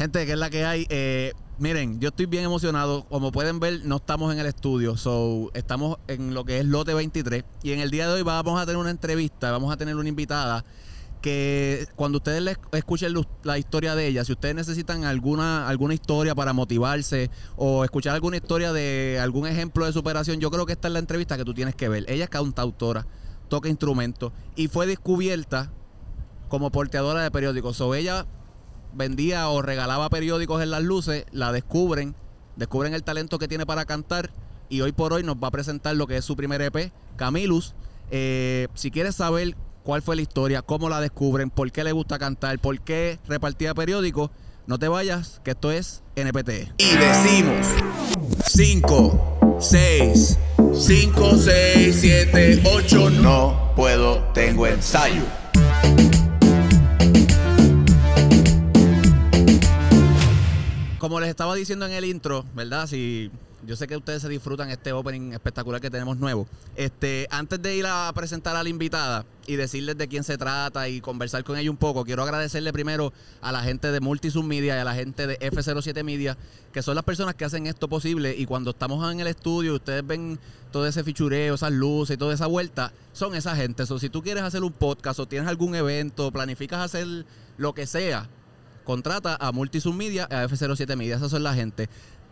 Gente, que es la que hay. Eh, miren, yo estoy bien emocionado. Como pueden ver, no estamos en el estudio. So, estamos en lo que es Lote 23. Y en el día de hoy vamos a tener una entrevista. Vamos a tener una invitada que cuando ustedes le escuchen la historia de ella, si ustedes necesitan alguna, alguna historia para motivarse o escuchar alguna historia de algún ejemplo de superación, yo creo que esta es la entrevista que tú tienes que ver. Ella es cantautora, toca instrumentos y fue descubierta como porteadora de periódicos. O ella vendía o regalaba periódicos en las luces, la descubren, descubren el talento que tiene para cantar y hoy por hoy nos va a presentar lo que es su primer EP, Camilus. Eh, si quieres saber cuál fue la historia, cómo la descubren, por qué le gusta cantar, por qué repartía periódicos, no te vayas, que esto es NPT. Y decimos 5, 6, 5, 6, 7, 8, no puedo, tengo ensayo. Como les estaba diciendo en el intro, ¿verdad? Si yo sé que ustedes se disfrutan este opening espectacular que tenemos nuevo. Este, antes de ir a presentar a la invitada y decirles de quién se trata y conversar con ella un poco, quiero agradecerle primero a la gente de Multisub Media y a la gente de F07 Media, que son las personas que hacen esto posible. Y cuando estamos en el estudio, ustedes ven todo ese fichureo, esas luces y toda esa vuelta, son esa gente. O si tú quieres hacer un podcast o tienes algún evento, planificas hacer lo que sea, contrata a Multisub Media, a F07 Media. Esas son la gente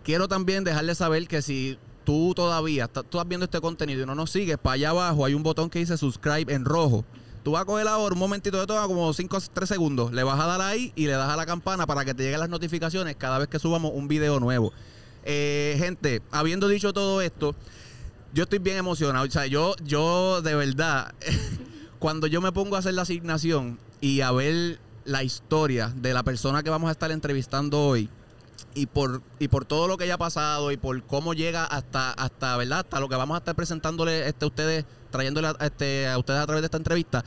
quiero también dejarles saber que si tú todavía estás, viendo este contenido y no nos sigues, para allá abajo hay un botón que dice subscribe en rojo. Tú vas a coger ahora un momentito de todo, como 5 3 segundos. Le vas a dar ahí y le das a la campana para que te lleguen las notificaciones cada vez que subamos un video nuevo. Eh, gente, habiendo dicho todo esto, yo estoy bien emocionado. O sea, yo, yo de verdad, cuando yo me pongo a hacer la asignación y a ver la historia de la persona que vamos a estar entrevistando hoy, y por y por todo lo que haya pasado y por cómo llega hasta hasta verdad hasta lo que vamos a estar presentándole este a ustedes trayéndole a, este, a ustedes a través de esta entrevista.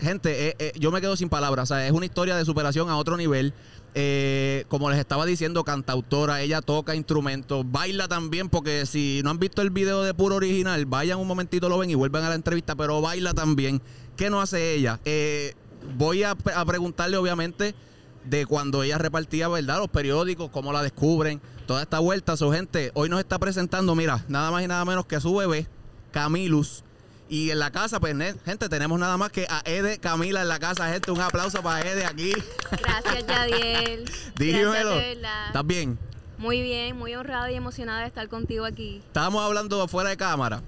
Gente eh, eh, yo me quedo sin palabras o sea, es una historia de superación a otro nivel. Eh, como les estaba diciendo cantautora ella toca instrumentos baila también porque si no han visto el video de puro original vayan un momentito lo ven y vuelven a la entrevista pero baila también. Qué no hace ella voy a, a preguntarle obviamente de cuando ella repartía, ¿verdad? Los periódicos, cómo la descubren, toda esta vuelta. Su gente hoy nos está presentando, mira, nada más y nada menos que su bebé, Camilus. Y en la casa, pues, gente, tenemos nada más que a Ede Camila en la casa, gente. Un aplauso para Ede aquí. Gracias, Yadiel. Dímelo. ¿Estás bien? Muy bien, muy honrada y emocionada de estar contigo aquí. Estábamos hablando fuera de cámara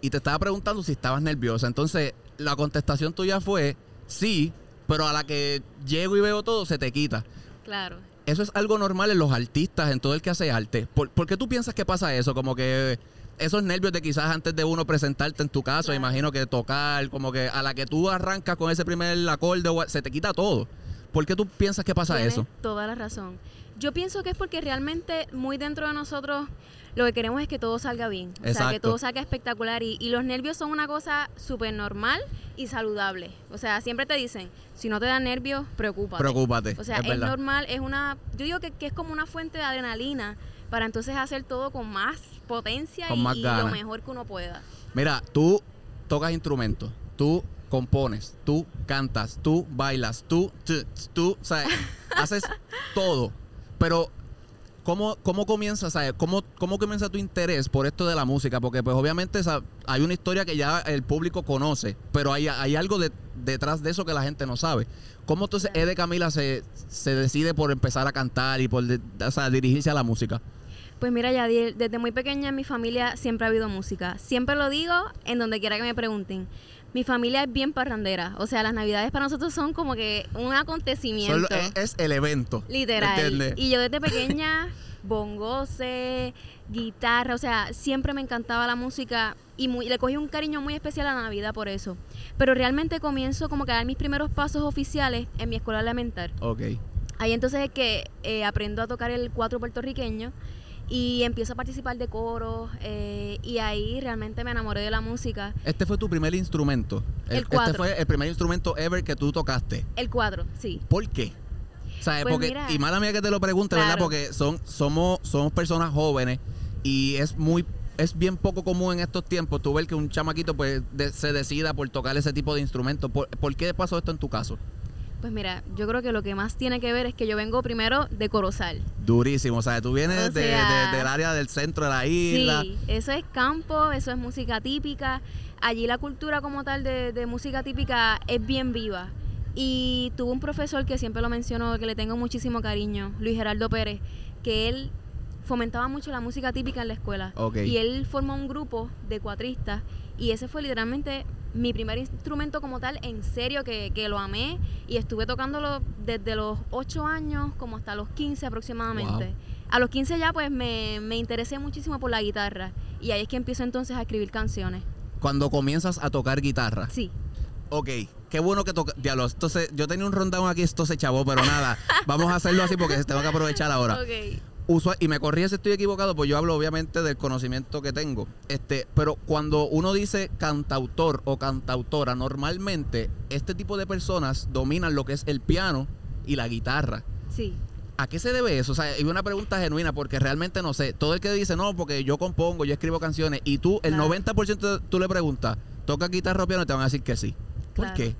y te estaba preguntando si estabas nerviosa. Entonces, la contestación tuya fue sí, pero a la que llego y veo todo, se te quita. Claro. Eso es algo normal en los artistas, en todo el que hace arte. ¿Por, qué tú piensas que pasa eso? Como que esos nervios de quizás antes de uno presentarte en tu caso, imagino que tocar, como que a la que tú arrancas con ese primer acorde, se te quita todo. ¿Por qué tú piensas que pasa eso? Toda la razón. Yo pienso que es porque realmente muy dentro de nosotros lo que queremos es que todo salga bien. O sea, que todo salga espectacular. Y, los nervios son una cosa súper normal y saludable. O sea, siempre te dicen, si no te da nervios, preocúpate. Preocúpate. O sea, es, normal, es una. Yo digo que, es como una fuente de adrenalina para entonces hacer todo con más potencia y, lo mejor que uno pueda. Mira, tú tocas instrumentos, tú compones, tú cantas, tú bailas, tú, tú, sea, haces todo. Pero ¿Cómo, cómo comienza, sabes? ¿Cómo, ¿Cómo comienza tu interés por esto de la música? Porque pues obviamente hay una historia que ya el público conoce, pero hay, hay algo detrás de eso que la gente no sabe. ¿Cómo entonces Ede Camila se, se decide por empezar a cantar y por dirigirse a la música? Pues mira, ya desde muy pequeña en mi familia siempre ha habido música. Siempre lo digo en donde quiera que me pregunten mi familia es bien parrandera. O sea, las navidades para nosotros son como que un acontecimiento. es, el evento. Literal. Y yo desde pequeña, bongose, guitarra, o sea, siempre me encantaba la música y, le cogí un cariño muy especial a la Navidad por eso. Pero realmente comienzo como que a dar mis primeros pasos oficiales en mi escuela elemental. Ok. Ahí entonces es que eh, aprendo a tocar el cuatro puertorriqueño y empiezo a participar de coros eh, y ahí realmente me enamoré de la música. Este fue tu primer instrumento. El, Este fue el primer instrumento ever que tú tocaste. El cuadro, sí. ¿Por qué? ¿Sabes? Pues Porque, y mala mía que te lo pregunte, ¿verdad? Porque son, somos, somos personas jóvenes y es muy es bien poco común en estos tiempos tú ver que un chamaquito pues se decida por tocar ese tipo de instrumento. ¿Por, ¿Por, qué pasó esto en tu caso? Pues mira, yo creo que lo que más tiene que ver es que yo vengo primero de Corozal. Durísimo, o sea, tú vienes O de- de- del área del centro de la isla. Sí, eso es campo, eso es música típica. Allí la cultura como tal de, de música típica es bien viva. Y tuve un profesor que siempre lo menciono, que le tengo muchísimo cariño, Luis Gerardo Pérez, que él fomentaba mucho la música típica en la escuela. Ok. Y él formó un grupo de cuatristas y ese fue literalmente mi primer instrumento como tal, en serio, que, que lo amé y estuve tocándolo desde los 8 años como hasta los 15 aproximadamente. Wow. A los 15 ya pues me, me interesé muchísimo por la guitarra y ahí es que empiezo entonces a escribir canciones. Cuando comienzas a tocar guitarra. Sí. Ok, qué bueno que toca. Diablo, entonces yo tenía un rundown aquí, esto se chavó, pero nada. vamos a hacerlo así porque tengo que aprovechar ahora. Ok. Usua- y me corría si estoy equivocado, pues yo hablo obviamente del conocimiento que tengo. Este, pero cuando uno dice cantautor o cantautora, normalmente este tipo de personas dominan lo que es el piano y la guitarra. Sí. ¿A qué se debe eso? O sea, es una pregunta genuina porque realmente no sé. Todo el que dice, no, porque yo compongo, yo escribo canciones, y tú, el Claro. 90% tú le preguntas, ¿toca guitarra o piano? Y te van a decir que sí. ¿Por Claro. qué?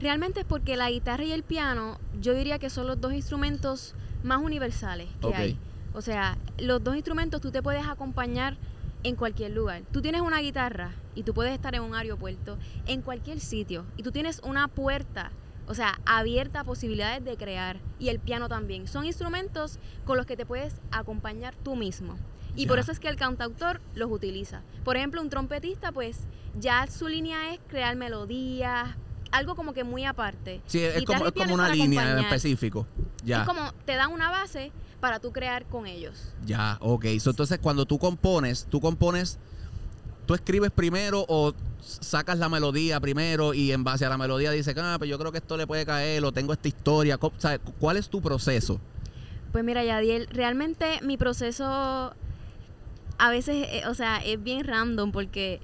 Realmente es porque la guitarra y el piano, yo diría que son los dos instrumentos más universales que hay. O sea, los dos instrumentos tú te puedes acompañar en cualquier lugar. Tú tienes una guitarra y tú puedes estar en un aeropuerto, en cualquier sitio, y tú tienes una puerta, o sea, abierta a posibilidades de crear, y el piano también. Son instrumentos con los que te puedes acompañar tú mismo. Y por eso es que el cantautor los utiliza. Por ejemplo, un trompetista, pues ya su línea es crear melodías, algo como que muy aparte. Sí, es como, es una línea en específico. Ya. Es como te dan una base para tú crear con ellos. Ya, ok. So, entonces, cuando tú compones, tú compones, tú escribes primero o sacas la melodía primero y en base a la melodía dices, ah, pues yo creo que esto le puede caer o tengo esta historia. Co- ¿sabes? ¿Cuál es tu proceso? Pues mira, Yadiel, realmente mi proceso a veces, eh, o sea, es bien random porque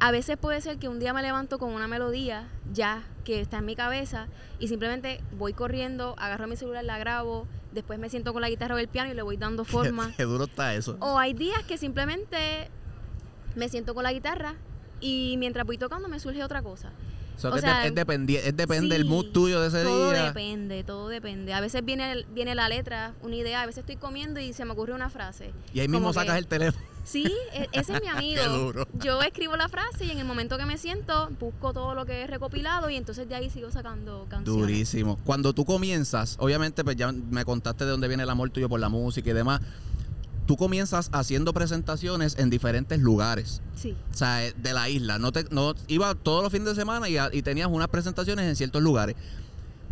a veces puede ser que un día me levanto con una melodía ya que está en mi cabeza y simplemente voy corriendo, agarro mi celular, la grabo, después me siento con la guitarra o el piano y le voy dando forma. Qué duro está eso. O hay días que simplemente me siento con la guitarra y mientras voy tocando me surge otra cosa. So, o que sea, es, dependi- es depende mood tuyo de ese todo día. depende, todo depende. A veces viene, viene la letra, una idea, a veces estoy comiendo y se me ocurre una frase. Y ahí mismo como sacas que- el teléfono. Sí, e- ese es mi amigo. Qué duro. Yo escribo la frase y en el momento que me siento busco todo lo que he recopilado y entonces de ahí sigo sacando canciones. Durísimo. Cuando tú comienzas, obviamente, pues ya me contaste de dónde viene el amor tuyo por la música y demás. Tú comienzas haciendo presentaciones en diferentes lugares. Sí, O sea, eh, de la isla. No te, no, iba todos los fines de semana y, tenías unas presentaciones en ciertos lugares.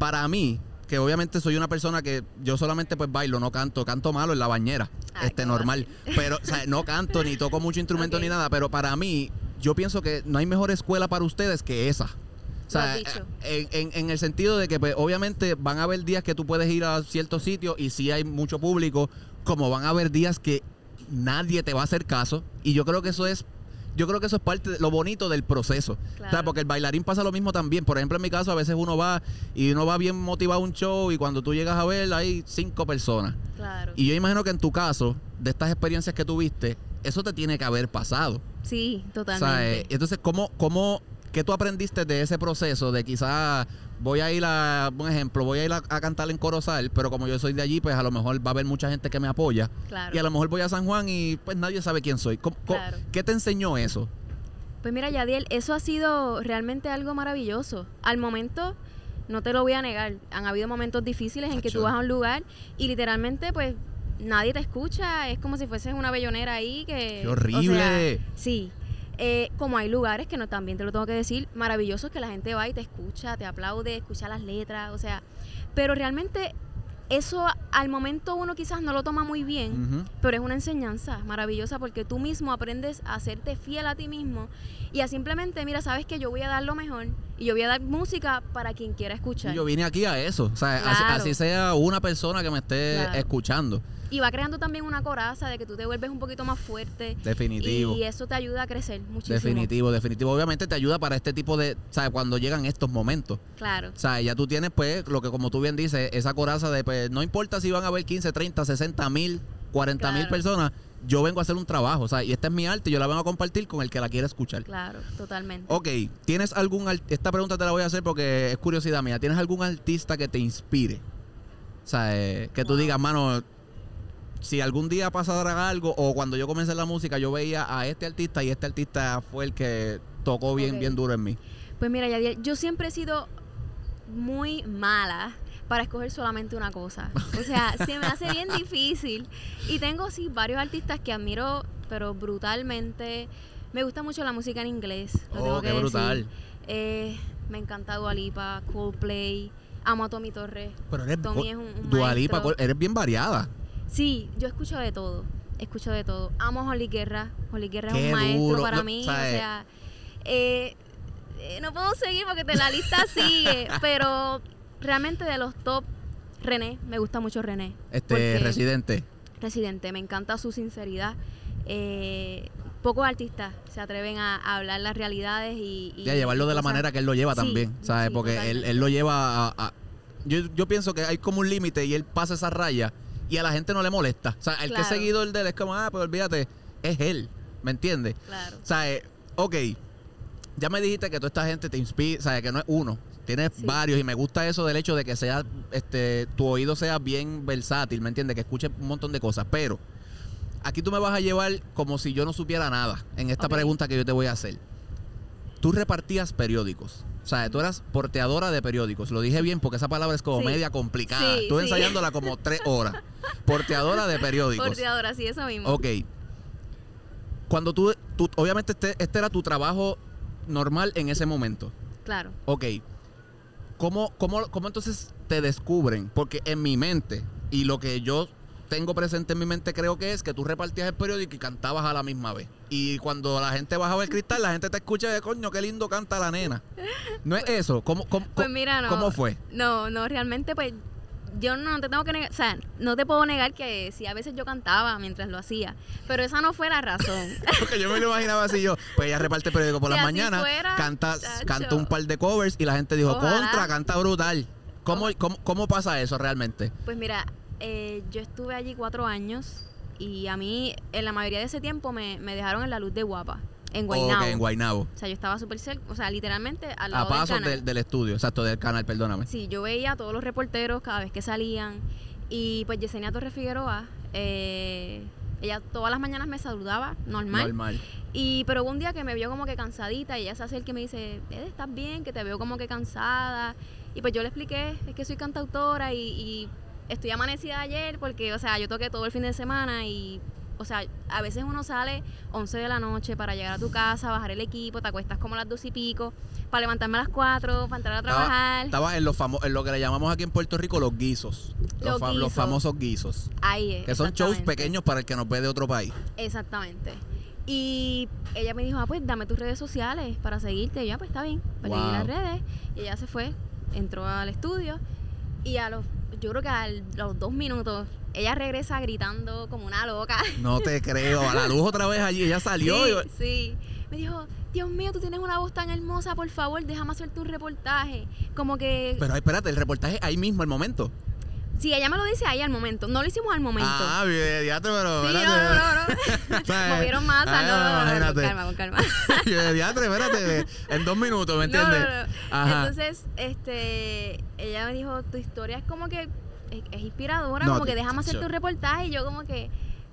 Para mí, que obviamente soy una persona que yo solamente pues bailo, no canto, canto malo en la bañera, Ay, este ¿cómo normal. Pero, o sea, no canto ni toco mucho instrumento ni nada, pero para mí, yo pienso que no hay mejor escuela para ustedes que esa. O sea, dicho. en, en- en el sentido de que pues, obviamente van a haber días que tú puedes ir a ciertos sitios y sí hay mucho público, como van a haber días que nadie te va a hacer caso. Y yo creo que eso es, yo creo que eso es parte de lo bonito del proceso. O sea, Claro. porque el bailarín pasa lo mismo también. Por ejemplo, en mi caso, a veces uno va y uno va bien motivado a un show y cuando tú llegas a ver hay cinco personas. claro. Y yo imagino que en tu caso, de estas experiencias que tuviste, eso te tiene que haber pasado. sí, O sea, totalmente. eh, entonces, ¿cómo, cómo, qué tú aprendiste de ese proceso de quizás voy a ir a, un ejemplo, voy a ir a, a cantar en Corozal, pero como yo soy de allí, pues a lo mejor va a haber mucha gente que me apoya. claro. Y a lo mejor voy a San Juan y pues nadie sabe quién soy. ¿Cómo- cómo- Claro. ¿Qué te enseñó eso? Pues mira, Yadiel, eso ha sido realmente algo maravilloso. Al momento, no te lo voy a negar, han habido momentos difíciles en que tú vas a un lugar y literalmente, pues, nadie te escucha. Es como si fueses una bellonera ahí que... ¡Qué o horrible! sea, sí. Eh, como hay lugares que no también te lo tengo que decir, maravillosos que la gente va y te escucha, te aplaude, escucha las letras, o sea, pero realmente eso al momento uno quizás no lo toma muy bien, pero es una enseñanza maravillosa porque tú mismo aprendes a hacerte fiel a ti mismo y a simplemente, mira, sabes que yo voy a dar lo mejor y yo voy a dar música para quien quiera escuchar. Yo vine aquí a eso. O sea, así, sea una persona que me esté Claro. escuchando. Y va creando también una coraza de que tú te vuelves un poquito más fuerte. Definitivo. Y eso te ayuda a crecer muchísimo. Definitivo, definitivo. Obviamente te ayuda para este tipo de, ¿sabes? Cuando llegan estos momentos. Claro. O sea, ya tú tienes, pues, lo que como tú bien dices, esa coraza de, pues, no importa si van a haber 15, 30, 60 mil, 40 mil personas, yo vengo a hacer un trabajo, o sea, y esta es mi arte y yo la vengo a compartir con el que la quiera escuchar. Claro, totalmente. Ok, ¿tienes algún esta pregunta te la voy a hacer porque es curiosidad mía. ¿Tienes algún artista que te inspire? O sea, eh, que tú digas, mano, si algún día pasara algo o cuando yo comencé la música yo veía a este artista y este artista fue el que tocó bien bien duro en mí. Pues mira, Yadiel, yo siempre he sido muy mala para escoger solamente una cosa. O sea, se me hace bien difícil. Y tengo sí varios artistas que admiro, pero brutalmente. Me gusta mucho la música en inglés. Lo Oh, tengo qué que decir. brutal. Eh, me encanta Dua Lipa, Coldplay. Amo a Tommy Torres. Pero eres Tommy es un, un Dua Lipa, maestro. eres bien variada. Sí, yo escucho de todo. Escucho de todo. Amo a Holly Guerra. Holly Guerra Qué es un maestro duro. para No, mí. o sea, o sea, eh, eh, no puedo seguir porque te- la lista sigue. pero realmente de los top, René. Me gusta mucho René. Este residente. Residente. Me encanta su sinceridad. Eh, pocos artistas se atreven a, a hablar las realidades y, y- Y a llevarlo de la manera que él lo lleva Sí, también, ¿sabes? sí, Porque él lo lleva a... a- yo, yo pienso que hay como un límite y él pasa esa raya y a la gente no le molesta. O sea, el que es seguidor de él es como, ah, pues olvídate, es él, ¿me entiendes? Claro. O sea, eh, ok, ya me dijiste que toda esta gente te inspira, o sea, que no es uno, tienes Sí. varios y me gusta eso del hecho de que sea, este, tu oído sea bien versátil, ¿me entiendes? Que escuche un montón de cosas, pero aquí tú me vas a llevar como si yo no supiera nada en esta pregunta que yo te voy a hacer. Tú repartías periódicos. O sea, tú eras porteadora de periódicos. Lo dije bien porque esa palabra es como Sí. media complicada. Sí, Estuve sí. ensayándola como tres horas. Porteadora de periódicos. Porteadora, sí, eso mismo. Ok. Cuando tú, tú obviamente este, este era tu trabajo normal en ese momento. Claro. Ok. ¿Cómo, cómo, ¿Cómo entonces te descubren? Porque en mi mente, y lo que yo tengo presente en mi mente creo que es que tú repartías el periódico y cantabas a la misma vez. Y cuando la gente bajaba el cristal, la gente te escucha de coño, qué lindo canta la nena. ¿No es eso? ¿Cómo, cómo, Pues mira, no. ¿cómo fue? No, no, realmente pues yo no te tengo que negar, o sea, no te puedo negar que sí, a veces yo cantaba mientras lo hacía, pero esa no fue la razón. Porque yo me lo imaginaba así yo, pues ella reparte el periódico por Si las mañanas, fuera, canta, chacho. canta un par de covers y la gente dijo, Ojalá. contra, canta brutal. ¿Cómo, cómo, cómo pasa eso realmente? Pues mira, eh, yo estuve allí cuatro años y a mí en la mayoría de ese tiempo me, me dejaron en la luz de guapa, en Guaynabo. Ok, en Guaynabo. O sea, yo estaba súper cerca, o sea, literalmente al A lado del canal. del, del estudio, exacto, del canal, perdóname. Sí, yo veía a todos los reporteros cada vez que salían. Y pues Yesenia Torres Figueroa, eh, ella todas las mañanas me saludaba, normal. Normal. Y pero hubo un día que me vio como que cansadita y ella se acerca y me dice, Ed, ¿estás bien? Que te veo como que cansada. Y pues yo le expliqué, es que soy cantautora y, y estoy amanecida ayer porque, o sea, yo toqué todo el fin de semana y, o sea, a veces uno sale 11 de la noche para llegar a tu casa, bajar el equipo, te acuestas como a las 2 y pico, para levantarme a las 4, para entrar a trabajar. Estaba en, los famo- en lo que le llamamos aquí en Puerto Rico los guisos. Los, Los fa- los guisos. famosos guisos. Ahí es. Que son shows pequeños para el que nos ve de otro país. Exactamente. Y ella me dijo, ah, pues dame tus redes sociales para seguirte. Y yo, "Ah, pues está bien. Pues le di Wow. las redes. Y ella se fue, entró al estudio. Y a los, yo creo que a los dos minutos, ella regresa gritando como una loca. No te creo. A la luz otra vez allí. Ella salió. sí, y- sí. Me dijo, Dios mío, tú tienes una voz tan hermosa, por favor, déjame hacerte un reportaje. Como que... Pero espérate, el reportaje ahí mismo, el momento. Sí, ella me lo dice ahí al momento. No lo hicimos al momento. Ah, bien, pero. sí, no, no, no, no. Movieron masas, Ah, no, no, no, con calma, con calma. Diatre, espérate. En dos minutos, ¿me entiendes? no, no. Ajá. Entonces, este, ella me dijo, tu historia es como que es, inspiradora, como que déjame hacer tu reportaje y yo como que,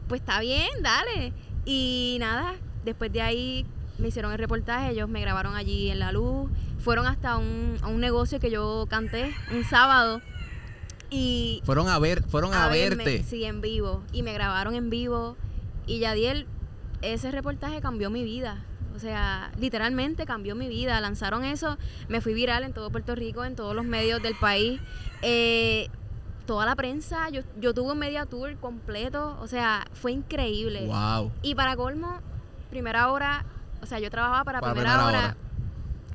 pues está bien, dale. Y nada, después de ahí me hicieron el reportaje, ellos me grabaron allí en la luz, fueron hasta un, a un negocio que yo canté un sábado y Fueron a ver, fueron a, verme, verte. sí, en vivo. Y me grabaron en vivo. Y Yadiel, ese reportaje cambió mi vida. O sea, literalmente cambió mi vida. Lanzaron eso, me fui viral en todo Puerto Rico, en todos los medios del país. Eh, toda la prensa, yo, yo tuve un media tour completo. O sea, fue increíble. Wow. Y para colmo, primera hora, o sea, yo trabajaba para, Para primera, primera hora. hora.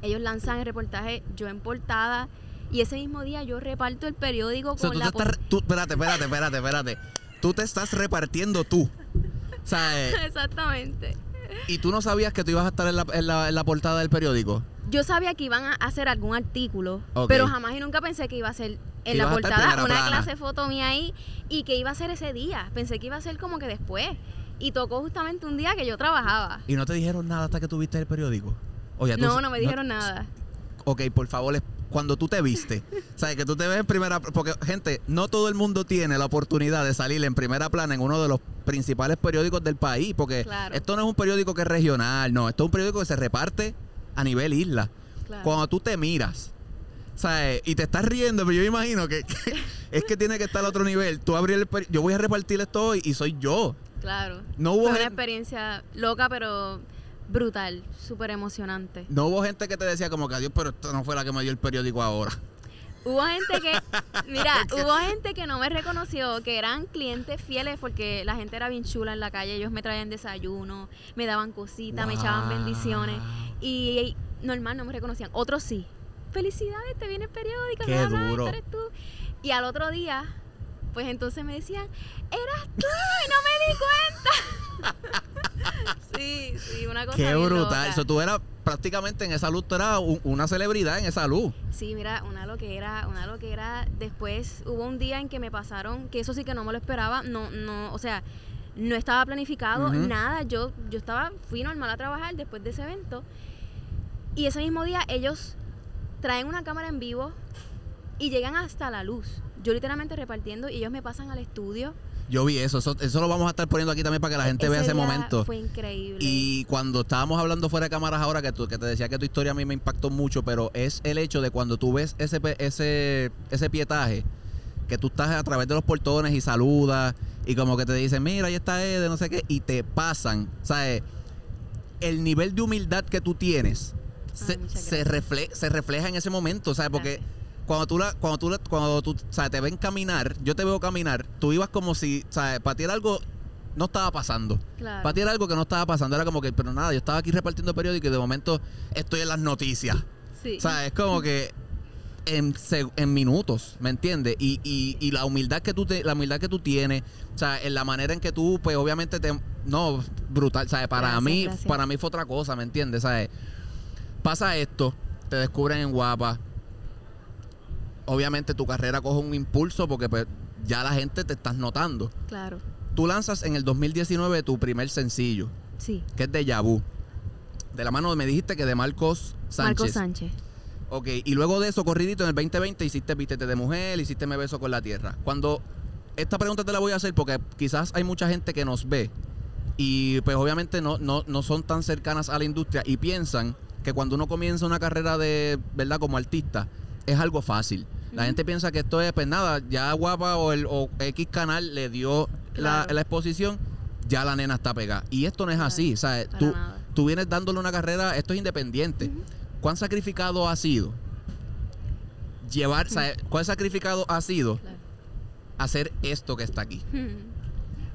Ellos lanzan el reportaje, yo en portada. Y ese mismo día yo reparto el periódico O sea, con tú te la estás. Tú, espérate, espérate, espérate, espérate. Tú te estás repartiendo tú. O sea, eh, Exactamente. y tú no sabías que tú ibas a estar en la, en la, en la portada del periódico. Yo sabía que iban a hacer algún artículo, pero jamás y nunca pensé que iba a ser en la portada una plana. clase foto mía ahí y que iba a ser ese día. Pensé que iba a ser como que después. Y tocó justamente un día que yo trabajaba. ¿Y no te dijeron nada hasta que tuviste el periódico? Oye, No, no me dijeron nada. Ok, por favor, cuando tú te viste, ¿sabes? Que tú te ves en primera... Porque, gente, no todo el mundo tiene la oportunidad de salir en primera plana en uno de los principales periódicos del país, porque Claro. esto no es un periódico que es regional, no, esto es un periódico que se reparte a nivel isla. Claro. Cuando tú te miras, ¿sabes? Y te estás riendo, pero yo imagino que, que es que tiene que estar a otro nivel. Tú abrir el yo voy a repartir esto hoy y soy yo. Claro. No hubo Fue una experiencia loca, pero brutal, súper emocionante. No hubo gente que te decía como que adiós, pero esto no fue la que me dio el periódico ahora. Hubo gente que, mira, hubo gente que no me reconoció, que eran clientes fieles porque la gente era bien chula en la calle, ellos me traían desayuno, me daban cositas, me echaban bendiciones y normal no me reconocían. Otros sí. Felicidades, te viene el periódico, Qué duro. esto eres tú. Y al otro día, pues entonces me decían, eras tú y no me di cuenta. sí, sí, una cosa Qué brutal. Eso tú eras prácticamente en esa luz, tú eras un- una celebridad en esa luz. Sí, mira, una loquera, una loquera. Después hubo un día en que me pasaron, que eso sí que no me lo esperaba, no, no, o sea, no estaba planificado, nada. Yo, yo estaba, fui normal a trabajar después de ese evento. Y ese mismo día ellos traen una cámara en vivo y llegan hasta la luz. Yo literalmente repartiendo y ellos me pasan al estudio. Yo vi eso, eso, eso lo vamos a estar poniendo aquí también para que la gente vea ese día momento. Fue increíble. Y cuando estábamos hablando fuera de cámaras ahora, que, tú, que te decía que tu historia a mí me impactó mucho, pero es el hecho de cuando tú ves ese, ese, ese pietaje, que tú estás a través de los portones y saludas, y como que te dicen, mira, ahí está Ede, no sé qué, y te pasan, ¿sabes? El nivel de humildad que tú tienes se, se, refle- se refleja en ese momento, ¿sabes? Porque Gracias. Cuando tú la, cuando tú la- cuando tú, o sea, te ven caminar, yo te veo caminar, tú ibas como si, ¿sabes? Para ti era algo no estaba pasando. Claro. Para ti era algo que no estaba pasando, era como que, pero nada, yo estaba aquí repartiendo periódico y de momento estoy en las noticias. Sí. O sea, es como que en, en minutos, ¿me entiendes? Y, y, y la humildad que tú te, la humildad que tú tienes, o sea, en la manera en que tú, pues obviamente te no, brutal, ¿sabes? Para Gracias, mí, gracias. para mí fue otra cosa, ¿me entiendes? ¿Sabes? Pasa esto, te descubren en guapa. Obviamente tu carrera coge un impulso porque pues ya la gente te estás notando. Claro. Tú lanzas en el 2019 tu primer sencillo, Sí. que es de Yabu. De la mano me dijiste que de Marcos Sánchez. Marco Sánchez. Ok, y luego de eso, corridito, en el 2020 hiciste Vístete de Mujer, hiciste Me Beso con la Tierra. Cuando, esta pregunta te la voy a hacer porque quizás hay mucha gente que nos ve y pues obviamente no, no, no son tan cercanas a la industria y piensan que cuando uno comienza una carrera de, ¿verdad? Como artista, es algo fácil. La gente piensa que esto es, pues nada, ya Guapa o, el, o X canal le dio la, Claro. la exposición, ya la nena está pegada. Y esto no es Claro, así, ¿sabes? para Tú, nada. tú vienes dándole una carrera, esto es independiente. ¿Cuán sacrificado ha sido llevar, o sea, cuán sacrificado ha sido Claro. hacer esto que está aquí?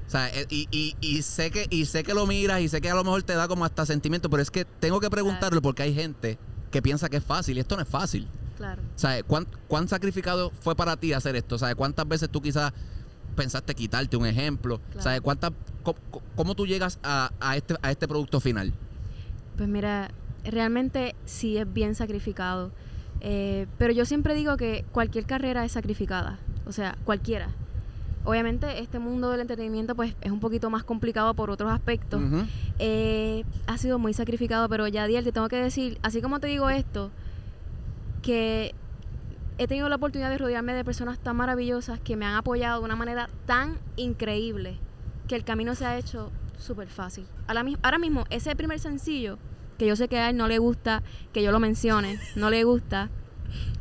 O sea, eh, y, y, y sé que y sé que lo miras y sé que a lo mejor te da como hasta sentimiento, pero es que tengo que preguntarlo porque hay gente que piensa que es fácil y esto no es fácil. Claro. Sea, ¿cuán, cuán sacrificado fue para ti hacer esto? Sea, ¿cuántas veces tú quizás pensaste quitarte un ejemplo? Claro. ¿cuántas, cómo, cómo tú llegas a, a este, a este producto final? Pues mira, realmente sí es bien sacrificado. Eh, pero yo siempre digo que cualquier carrera es sacrificada. O sea, cualquiera. Obviamente este mundo del entretenimiento pues es un poquito más complicado por otros aspectos. Eh, ha sido muy sacrificado, pero ya Diel, te tengo que decir, así como te digo esto, que he tenido la oportunidad de rodearme de personas tan maravillosas que me han apoyado de una manera tan increíble que el camino se ha hecho súper fácil. Ahora, mis- ahora mismo, ese primer sencillo, que yo sé que a él no le gusta que yo lo mencione, no le gusta,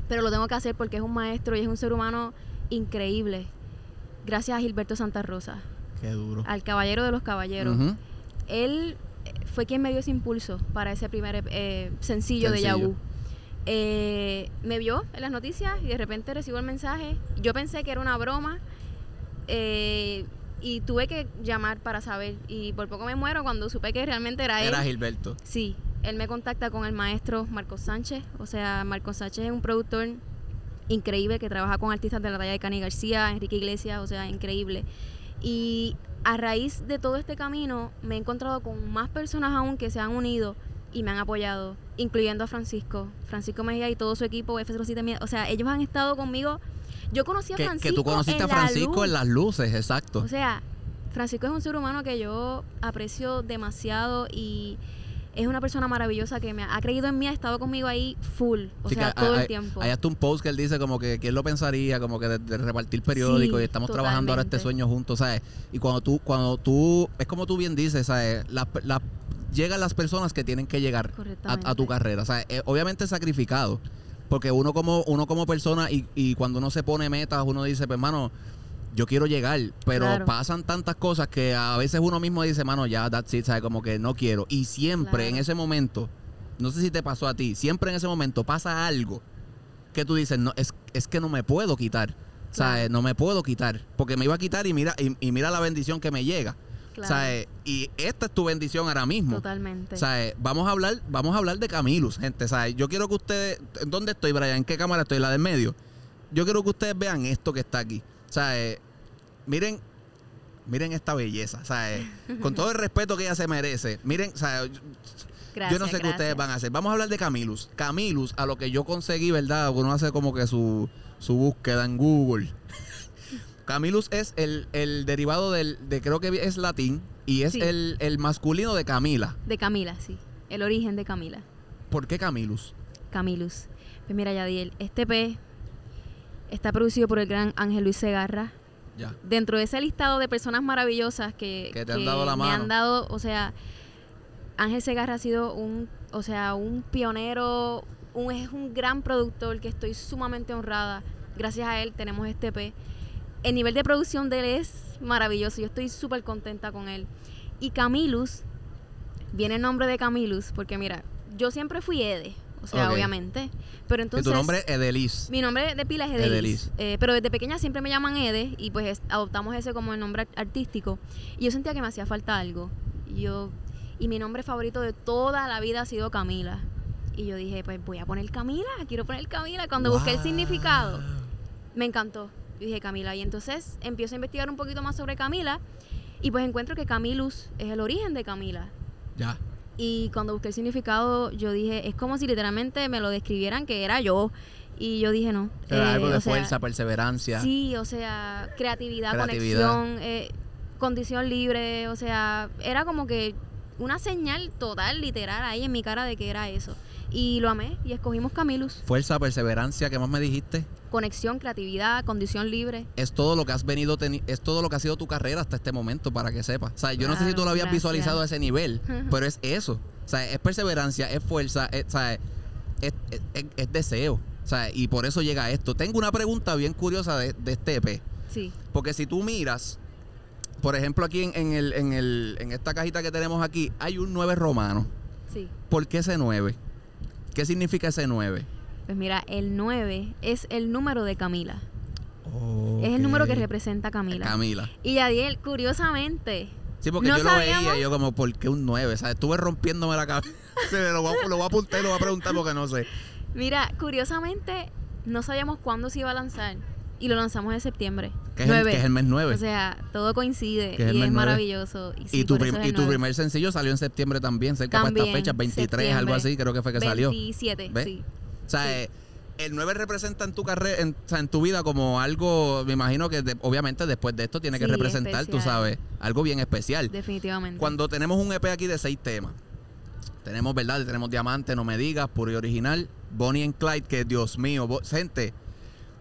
pero lo tengo que hacer porque es un maestro y es un ser humano increíble. Gracias a Gilberto Santa Rosa, Qué duro. al caballero de los caballeros él eh, fue quien me dio ese impulso para ese primer eh, sencillo, de Sencillo. Eh, me vio en las noticias y de repente recibo el mensaje. Yo pensé que era una broma eh, y tuve que llamar para saber. Y por poco me muero cuando supe que realmente era él. Era Gilberto. Sí, él me contacta con el maestro Marcos Sánchez. O sea, Marcos Sánchez es un productor increíble que trabaja con artistas de la talla de Cani García, Enrique Iglesias, o sea, increíble. Y a raíz de todo este camino me he encontrado con más personas aún que se han unido y me han apoyado, incluyendo a Francisco, Francisco Mejía y todo su equipo, F07 Media. O sea, ellos han estado conmigo. Yo conocí a Que, Francisco. que tú conociste en a Francisco la en las luces, exacto. O sea, Francisco es un ser humano que yo aprecio demasiado y es una persona maravillosa que me ha, ha creído en mí, ha estado conmigo ahí full, o Sí, sea, todo hay- el tiempo. Hay hasta un post que él dice como que quién lo pensaría, como que de, de repartir periódicos Sí, y estamos trabajando ahora este sueño juntos, ¿sabes? Y cuando tú, cuando tú, es como tú bien dices, ¿sabes? Las, las- llegan las personas que tienen que llegar a, tu carrera, ¿sabes? Eh, obviamente sacrificado, porque uno como, uno como persona y, y cuando uno se pone metas, uno dice, pues hermano, yo quiero llegar, pero Claro. pasan tantas cosas que a veces uno mismo dice, mano, ya, that's it, ¿sabes? Como que no quiero. Y siempre Claro. en ese momento, no sé si te pasó a ti, siempre en ese momento pasa algo que tú dices, no, es, es que no me puedo quitar. ¿Sabes? Claro. No me puedo quitar. Porque me iba a quitar y mira, y, y mira la bendición que me llega. Claro, ¿Sabes? Y esta es tu bendición ahora mismo. Totalmente. ¿Sabes? Vamos a hablar, vamos a hablar de Camilus, gente. ¿Sabes? Yo quiero que ustedes. ¿Dónde estoy, Brian? ¿En qué cámara estoy? ¿La del medio? Yo quiero que ustedes vean esto que está aquí. ¿Sabes? Miren. Miren esta belleza, ¿sabes? Con todo el respeto que ella se merece. Miren, ¿sabes? Gracias, yo no sé qué ustedes van a hacer. Vamos a hablar de Camilus. Camilus, a lo que yo conseguí, ¿verdad? Uno hace como que su, su búsqueda en Google. Camilus es el, el derivado del, de creo que es latín y es Sí. el, el masculino de Camila. De Camila, sí. El origen de Camila. ¿Por qué Camilus? Camilus. Pues mira, Yadiel, este P está producido por el gran Ángel Luis Segarra. Ya. Dentro de ese listado de personas maravillosas que, Que te han dado la me mano. han dado, o sea, Ángel Segarra ha sido un, o sea, un pionero, un, es un gran productor que estoy sumamente honrada. Gracias a él tenemos este P. El nivel de producción de él es maravilloso. Yo estoy súper contenta con él. Y Camilus, viene el nombre de Camilus, porque mira, yo siempre fui Ede, o sea, obviamente. Pero Y entonces. tu nombre es Edelis. Mi nombre de pila es Edelis. Edelis. Eh, pero desde pequeña siempre me llaman Ede y pues es- adoptamos ese como el nombre art- artístico. Y yo sentía que me hacía falta algo. Y yo y mi nombre favorito de toda la vida ha sido Camila. Y yo dije, pues voy a poner Camila, quiero poner Camila. Cuando busqué el significado, me encantó. Yo dije Camila. Y entonces empiezo a investigar un poquito más sobre Camila y pues encuentro que Camilus es el origen de Camila. Ya. Y cuando busqué el significado, yo dije, es como si literalmente me lo describieran que era yo. Y yo dije, no. Era eh, algo de o sea, fuerza, perseverancia. Sí, o sea, creatividad, Creatividad. conexión, eh, condición libre, o sea, era como que una señal total, literal, ahí en mi cara de que era eso. Y lo amé y escogimos Camilus. Fuerza, perseverancia, ¿qué más me dijiste? Conexión, creatividad, condición libre. Es todo lo que has venido es todo lo que ha sido tu carrera hasta este momento para que sepas. O sea, yo no sé si tú lo habías gracias. visualizado a ese nivel, pero es eso. O sea, es perseverancia, es fuerza, es, es, es- es- es deseo. O sea, y por eso llega esto. Tengo una pregunta bien curiosa de, de este EP. Sí, Porque si tú miras, por ejemplo, aquí en, en el, en, el, en esta cajita que tenemos aquí, hay un 9 romano. sí. ¿Por qué ese 9? ¿Qué significa ese 9? Pues mira, el 9 es el número de Camila. Es el número que representa a Camila. Camila. Y Yadiel, curiosamente, Sí, porque No yo lo veía y yo como, ¿por qué un 9? O sea, estuve rompiéndome la cabeza. lo, voy a, lo voy a apuntar y lo voy a preguntar porque no sé. mira, curiosamente, no sabíamos cuándo se iba a lanzar. Y lo lanzamos en septiembre. Que es, el, Nueve. que es el mes 9. O sea, todo coincide Que es el y es maravilloso. Y, sí, y tu, prim- y primer sencillo salió en septiembre también, cerca También, esta fecha, 23, algo así, creo que fue que salió. 27, ¿Ves? sí. O sea, Sí. eh, el 9 representa en tu carrera, en, o sea, en tu vida como algo, me imagino que de- obviamente después de esto tiene que representar, tú especial. sabes, algo bien especial. Definitivamente. Cuando tenemos un EP aquí de seis temas, tenemos, ¿verdad? Tenemos Diamante, No Me Digas, Puro y Original, Bonnie and Clyde, que Dios mío, gente,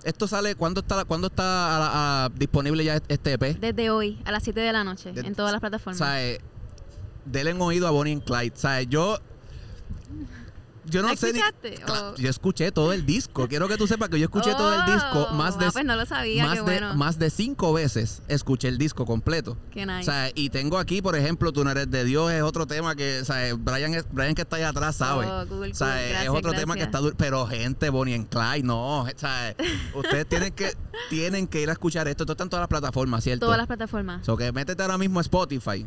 esto sale, ¿cuándo está, ¿cuándo está a la- a- disponible ya este EP? Desde hoy, a las 7 de la noche, De- en todas las O plataformas. sea, eh, denle oído a Bonnie and Clyde. O sea, yo. Yo no ¿La sé ni. escuchaste? Cla- O- Yo escuché todo el disco. Quiero que tú sepas que yo escuché todo el disco Oh, más de, ah, pues no lo sabía, más, de bueno. más de cinco veces. Escuché el disco completo. Qué nice. O sea, y tengo aquí, por ejemplo, Tú no eres de Dios, es otro tema que, o sea, Brian, es- Brian que está allá atrás sabe. Oh, cool, o sea, cool. es Gracias, otro tema que está duro. Pero gente, Bonnie and Clyde, no. O sea, ustedes tienen que, tienen que ir a escuchar esto. Esto está en todas las plataformas, ¿cierto? Todas las plataformas. So que métete ahora mismo a Spotify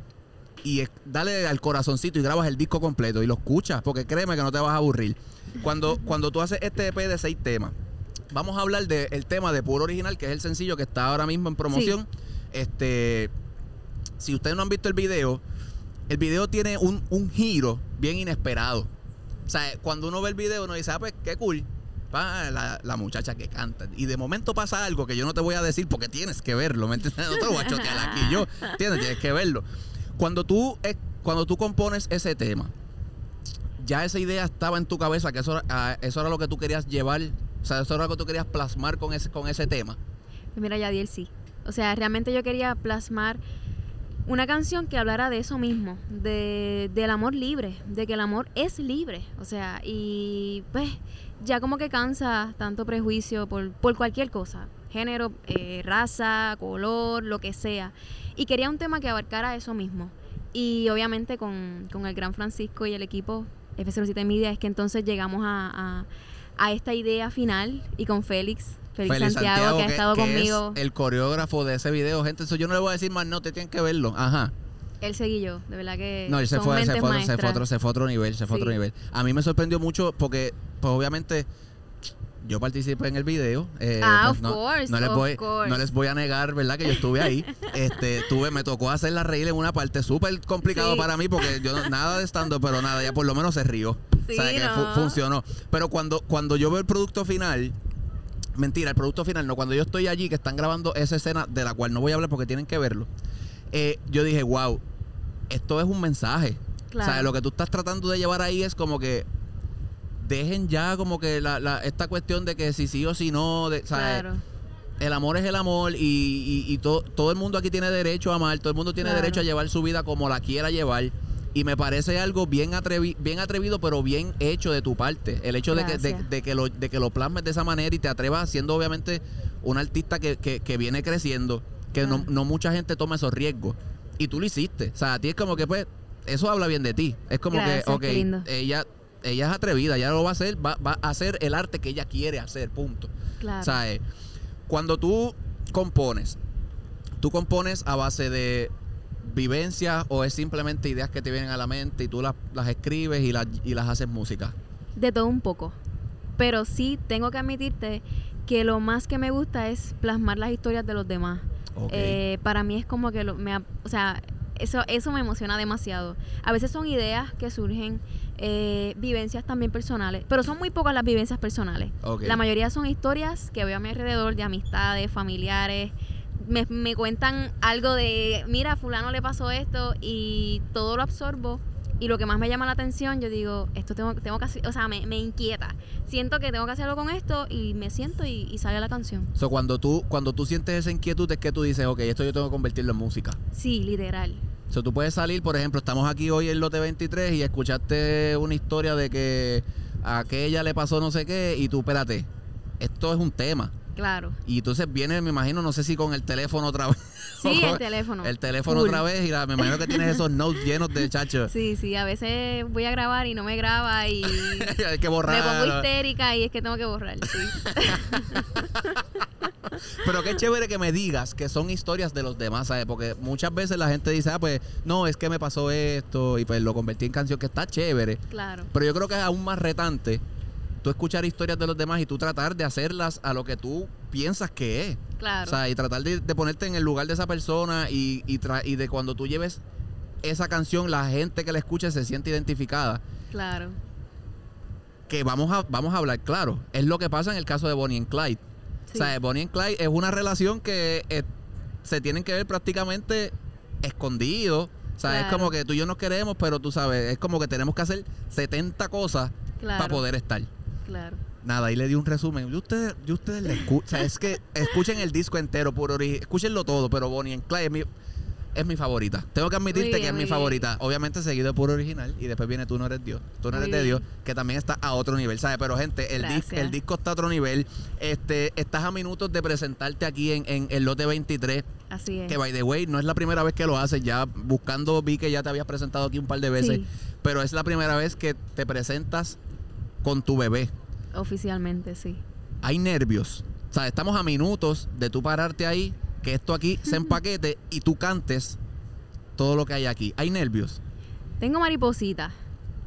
y dale al corazoncito y grabas el disco completo y lo escuchas, porque créeme que no te vas a aburrir. Cuando, cuando tú haces este EP de seis temas, vamos a hablar del tema de Puro Original, que es el sencillo que está ahora mismo en promoción. Este, si ustedes no han visto el video, el video tiene un, un giro bien inesperado. O sea, cuando uno ve el video, uno dice, ah, pues qué cool. pa, la, la muchacha que canta. Y de momento pasa algo que yo no te voy a decir porque tienes que verlo, ¿me entiendes? No te lo voy a chotear aquí yo, ¿entiendes? Tienes que verlo. Cuando tú, cuando tú compones ese tema, ya esa idea estaba en tu cabeza, que eso, era- ah, eso era lo que tú querías llevar, o sea, eso era lo que tú querías plasmar con ese, con ese tema. Mira, Yadiel sí. O sea, realmente yo quería plasmar una canción que hablara de eso mismo, de, del amor libre, de que el amor es libre. O sea, y pues ya como que cansa tanto prejuicio por, por cualquier cosa, género, eh, raza, color, lo que sea. Y quería un tema que abarcara eso mismo. Y obviamente con, con el gran Francisco y el equipo F07 Media es que entonces llegamos a, a, a esta idea final y con Félix. Félix, Santiago, que ha estado que es conmigo. el coreógrafo de ese video, gente. Eso yo no le voy a decir más, no, te tienen que verlo. Ajá. Él seguí yo, de verdad que. No, él se fue, se fue, se fue otro, se fue otro nivel, se fue otro Sí. nivel. A mí me sorprendió mucho porque, pues obviamente, yo participé en el video. eh, Ah, pues, of no, course, no les of voy, course. no les voy a negar, ¿verdad? Que yo estuve ahí. este, tuve, me tocó hacerla reír en una parte súper complicado Sí. para mí porque yo nada de estando, pero nada, ya por lo menos se rió. Sí, o sea, que no. fu- funcionó. Pero cuando, cuando yo veo el producto final, mentira, el producto final no, cuando yo estoy allí que están grabando esa escena de la cual no voy a hablar porque tienen que verlo, eh, yo dije, wow, esto es un mensaje. Claro. O sea, lo que tú estás tratando de llevar ahí es como que dejen ya como que la, la- esta cuestión de que si sí o si no, de, sea, Claro. el amor es el amor y, y- y to- todo el mundo aquí tiene derecho a amar, todo el mundo tiene Claro. derecho a llevar su vida como la quiera llevar. Y me parece algo bien, atrevi- bien atrevido, pero bien hecho de tu parte. El hecho de que, de, de que lo, de que lo plasmes de esa manera y te atrevas siendo obviamente un artista que, que- que viene creciendo, que no, Claro. no mucha gente toma esos riesgos. Y tú lo hiciste. O sea, a ti es como que pues, eso habla bien de ti. Es como Gracias, que, ok, ella, ella es atrevida, ella lo va a hacer, va, va a hacer el arte que ella quiere hacer, punto. Claro. O sea, eh, cuando tú compones, ¿tú compones a base de vivencias o es simplemente ideas que te vienen a la mente y tú las, las escribes y las, y las haces música? de todo un poco. Pero sí tengo que admitirte que lo más que me gusta es plasmar las historias de los demás. Eh, para mí es como que lo, me, o sea, eso, eso me emociona demasiado. A veces son ideas que surgen, eh, vivencias también personales, pero son muy pocas las vivencias personales. La mayoría son historias que veo a mi alrededor de amistades, familiares. Me, me cuentan algo de, mira, a fulano le pasó esto y todo lo absorbo. Y lo que más me llama la atención, yo digo, esto tengo, tengo que hacer, o sea, me, me inquieta. Siento que tengo que hacerlo con esto y me siento y, y sale la canción. So, cuando tú cuando tú sientes esa inquietud es que tú dices, ok, esto yo tengo que convertirlo en música. Sí, literal. So, tú puedes salir, por ejemplo, estamos aquí hoy en Lote 23 y escuchaste una historia de que a aquella le pasó no sé qué y tú, espérate, esto es un tema. Claro. Y entonces viene, me imagino, no sé si con el teléfono otra vez. Sí, el teléfono. El teléfono otra vez y la- me imagino que tienes esos notes llenos de chachos. Sí, sí, a veces voy a grabar y no me graba y Hay que borrar. me pongo histérica y es que tengo que borrar. Sí. Pero qué chévere que me digas que son historias de los demás, ¿sabes? Porque muchas veces la gente dice, ah, pues, no, es que me pasó esto y pues lo convertí en canción, que está chévere. claro. Pero yo creo que es aún más retante tú escuchar historias de los demás y tú tratar de hacerlas a lo que tú piensas que es. Claro. O sea, y tratar de, de ponerte en el lugar de esa persona y, y, tra- y de cuando tú lleves esa canción, la gente que la escuche se siente identificada. claro. Que vamos a, vamos a hablar claro. Es lo que pasa en el caso de Bonnie and Clyde. Sí. O sea, Bonnie and Clyde es una relación que eh, se tienen que ver prácticamente escondidos. O sea, es como que tú y yo nos queremos, pero tú sabes, es como que tenemos que hacer 70 cosas Claro. para poder estar. Claro. Nada, ahí le di un resumen. Yo ustedes, yo ustedes le escuchan. O sea, es que escuchen el disco entero, por ori- escúchenlo todo, pero Bonnie and Clyde es mi, es mi favorita. Tengo que admitirte que es mi bien. favorita. Obviamente seguido de puro original y después viene Tú no eres Dios. Tú no Muy eres de. Dios, que también está a otro nivel, ¿sabes? Pero gente, el, disc, Gracias. el disco está a otro nivel. Este, estás a minutos de presentarte aquí en, en el lote 23. Así es. Que by the way, no es la primera vez que lo haces. Ya buscando vi que ya te habías presentado aquí un par de veces. Sí. Pero es la primera vez que te presentas con tu bebé Oficialmente, sí. hay nervios. O sea, estamos a minutos de tú pararte ahí, que esto aquí se empaquete y tú cantes todo lo que hay aquí. Hay nervios. Tengo mariposita,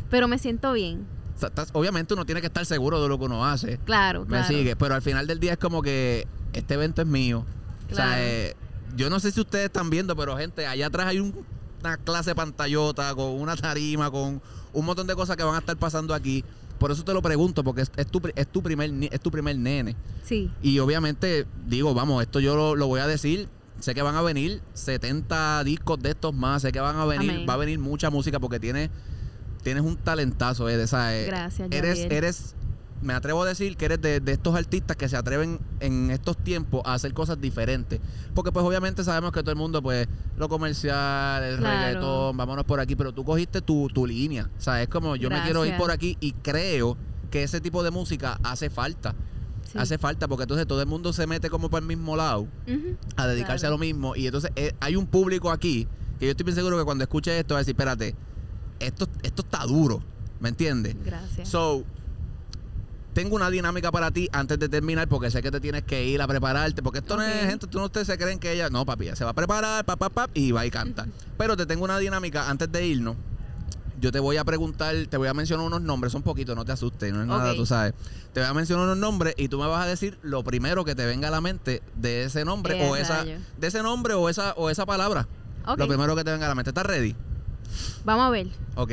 pero me siento bien. O sea, estás- obviamente uno tiene que estar seguro de lo que uno hace. Claro, Me claro. sigue. Pero al final del día es como que este evento es mío. O sea, Claro. eh, yo no sé si ustedes están viendo, pero gente, allá atrás hay un- una clase pantallota con una tarima, con un montón de cosas que van a estar pasando aquí. Por eso te lo pregunto, porque es, es tu, es, tu primer, es tu primer nene. Sí. Y obviamente, digo, vamos, esto yo lo, lo voy a decir. Sé que van a venir 70 discos de estos más. Sé que van a venir, Amén. va a venir mucha música porque tienes, tienes un talentazo, Ed, esa, eh, Gracias, Eres, Yadiel. eres, me atrevo a decir que eres de, de estos artistas que se atreven en estos tiempos a hacer cosas diferentes. Porque pues obviamente sabemos que todo el mundo, pues, lo comercial, el Claro. reggaetón, vámonos por aquí, pero tú cogiste tu, tu línea. O sea, es como yo me quiero ir por aquí y creo que ese tipo de música hace falta. sí. Hace falta porque entonces todo el mundo se mete como por el mismo lado a dedicarse Claro. a lo mismo. Y entonces eh, hay un público aquí que yo estoy bien seguro que cuando escuche esto va a decir, espérate, esto, esto está duro. ¿Me entiendes? Gracias. So, tengo una dinámica para ti antes de terminar porque sé que te tienes que ir a prepararte. Porque esto no es gente, tú no ustedes se creen que ella. No, papi, ella se va a preparar, pap, pap, pap, y va y canta. Pero te tengo una dinámica antes de irnos. Yo te voy a preguntar, te voy a mencionar unos nombres, son poquitos, no te asustes, no es nada, tú sabes. Te voy a mencionar unos nombres y tú me vas a decir lo primero que te venga a la mente de ese nombre o esa de ese nombre o esa o esa palabra. Lo primero que te venga a la mente. ¿Estás ready? Vamos a ver. Ok.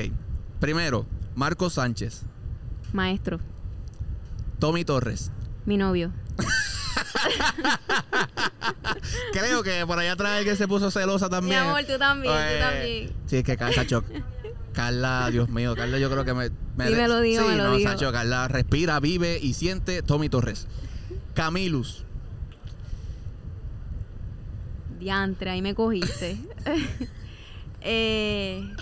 Primero, Marcos Sánchez, Maestro, Tommy Torres. mi novio. Creo que por allá atrás alguien se puso celosa Mi también. amor, tú también, Eh, tú también. Sí, es que Carla, Sacho, Carla, Dios mío, Carla yo creo que me... Sí, me lo digo, sí, me lo no, digo. Sacho, Carla respira, vive y siente Tommy Torres. Camilus, Diantre, ahí me cogiste. eh,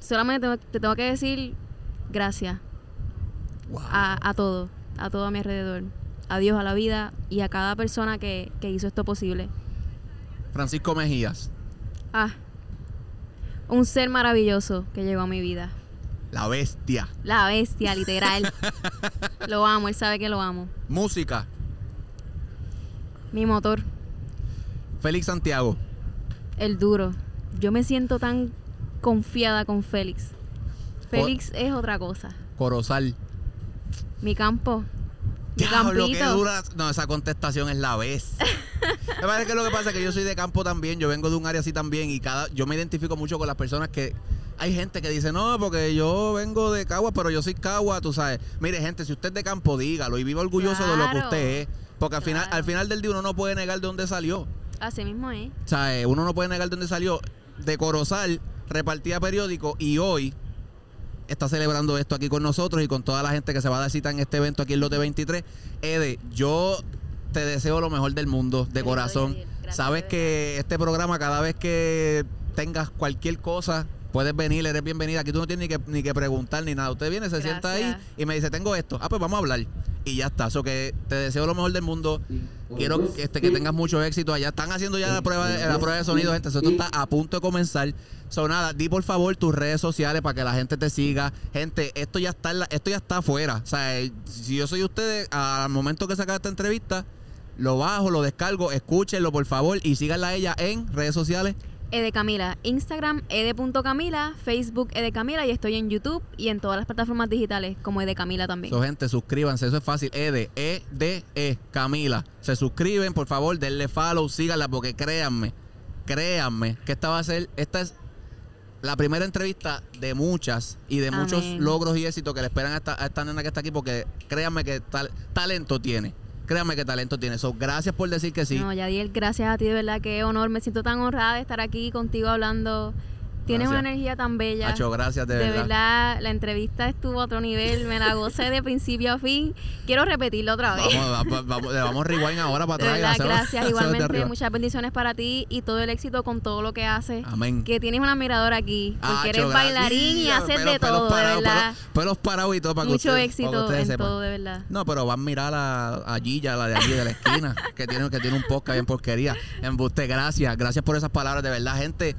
solamente te, te tengo que decir gracias wow. a, a todo, a todo a mi alrededor. A Dios, a la vida y a cada persona que, que hizo esto posible. Francisco Mejías, Ah, un ser maravilloso que llegó a mi vida. la bestia. La bestia, literal. lo amo, él sabe que lo amo. Música, Mi motor, Félix Santiago, el duro. Yo me siento tan confiada con Félix. Félix es otra cosa. Corozal. Mi campo. Mi campito. dura. No, esa contestación es la vez. me parece que lo que pasa es que yo soy de campo también, yo vengo de un área así también y cada yo me identifico mucho con las personas que hay gente que dice, "No, porque yo vengo de Cagua, pero yo soy Cagua", tú sabes. Mire, gente, si usted es de campo, dígalo y viva orgulloso de lo que usted es, porque al final al final del día uno no puede negar de dónde salió. Así mismo es. O sea, eh, uno no puede negar de dónde salió. De Corozal repartía periódico y hoy está celebrando esto aquí con nosotros y con toda la gente que se va a dar cita en este evento aquí en Lote 23. Ede, yo te deseo lo mejor del mundo, de corazón. Sabes que este programa, cada vez que tengas cualquier cosa, puedes venir, eres bienvenida. Aquí tú no tienes ni que, ni que preguntar ni nada. Usted viene, se sienta ahí y me dice, tengo esto. Ah, pues vamos a hablar. Y ya está. Eso que te deseo lo mejor del mundo. Quiero que, este, que tengas mucho éxito allá. Están haciendo ya la prueba de, la prueba de sonido, gente. Esto está a punto de comenzar. So, nada, di por favor tus redes sociales para que la gente te siga. Gente, esto ya está en la- esto ya está afuera. O sea, eh, si yo soy ustedes, al momento que saca esta entrevista, lo bajo, lo descargo, escúchenlo por favor y síganla a ella en redes sociales. Ede Camila, Instagram ede.camila, Facebook Ede Camila y estoy en YouTube y en todas las plataformas digitales como Ede Camila también. So, gente, suscríbanse, eso es fácil. ED, E, D, E, Camila. Se suscriben, por favor, denle follow, síganla, porque créanme, créanme que esta va a ser, esta es la primera entrevista de muchas y de muchos logros y éxitos que le esperan a esta, a esta nena que está aquí, porque créanme que tal, talento tiene. Créanme que talento tiene. So, gracias por decir que sí. No, Yadiel, gracias a ti, de verdad, qué honor. Me siento tan honrada de estar aquí contigo hablando. Tienes una energía tan bella. Hacho, gracias, de, de verdad. verdad, la entrevista estuvo a otro nivel, me la gocé de principio a fin. Quiero repetirlo otra vez. Vamos, vamos, vamos, le vamos rewind ahora para de atrás. y verdad, gracias. de Igualmente, muchas bendiciones para ti y todo el éxito con todo lo que haces. Amén. Que tienes una admiradora aquí, porque Hacho, eres bailarín y haces de todo, parados, de verdad. Pelos, pelos parados y todo para que Mucho para que éxito ustedes en sepan. todo, de verdad. No, pero van a mirar a, a Gilla, la de allí de la esquina, que tiene, que tiene un podcast bien porquería. Embuste, gracias. Gracias por esas palabras, de verdad, gente.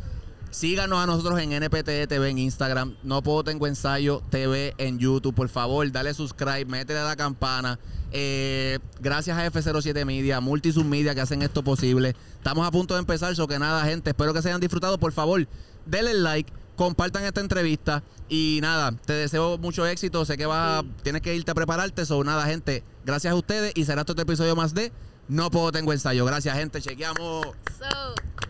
Síganos a nosotros en NPT TV en Instagram. No puedo tengo ensayo TV en YouTube. Por favor, dale subscribe, métele a la campana. Eh, gracias a F07 Media, Multisub Media que hacen esto posible. Estamos a punto de empezar, so que nada, gente. Espero que se hayan disfrutado. Por favor, denle like, compartan esta entrevista. Y nada, te deseo mucho éxito. Sé que vas, a- tienes que irte a prepararte. So, nada, gente. Gracias a ustedes y será este otro episodio más de No puedo tengo ensayo. Gracias, gente. Chequeamos. So,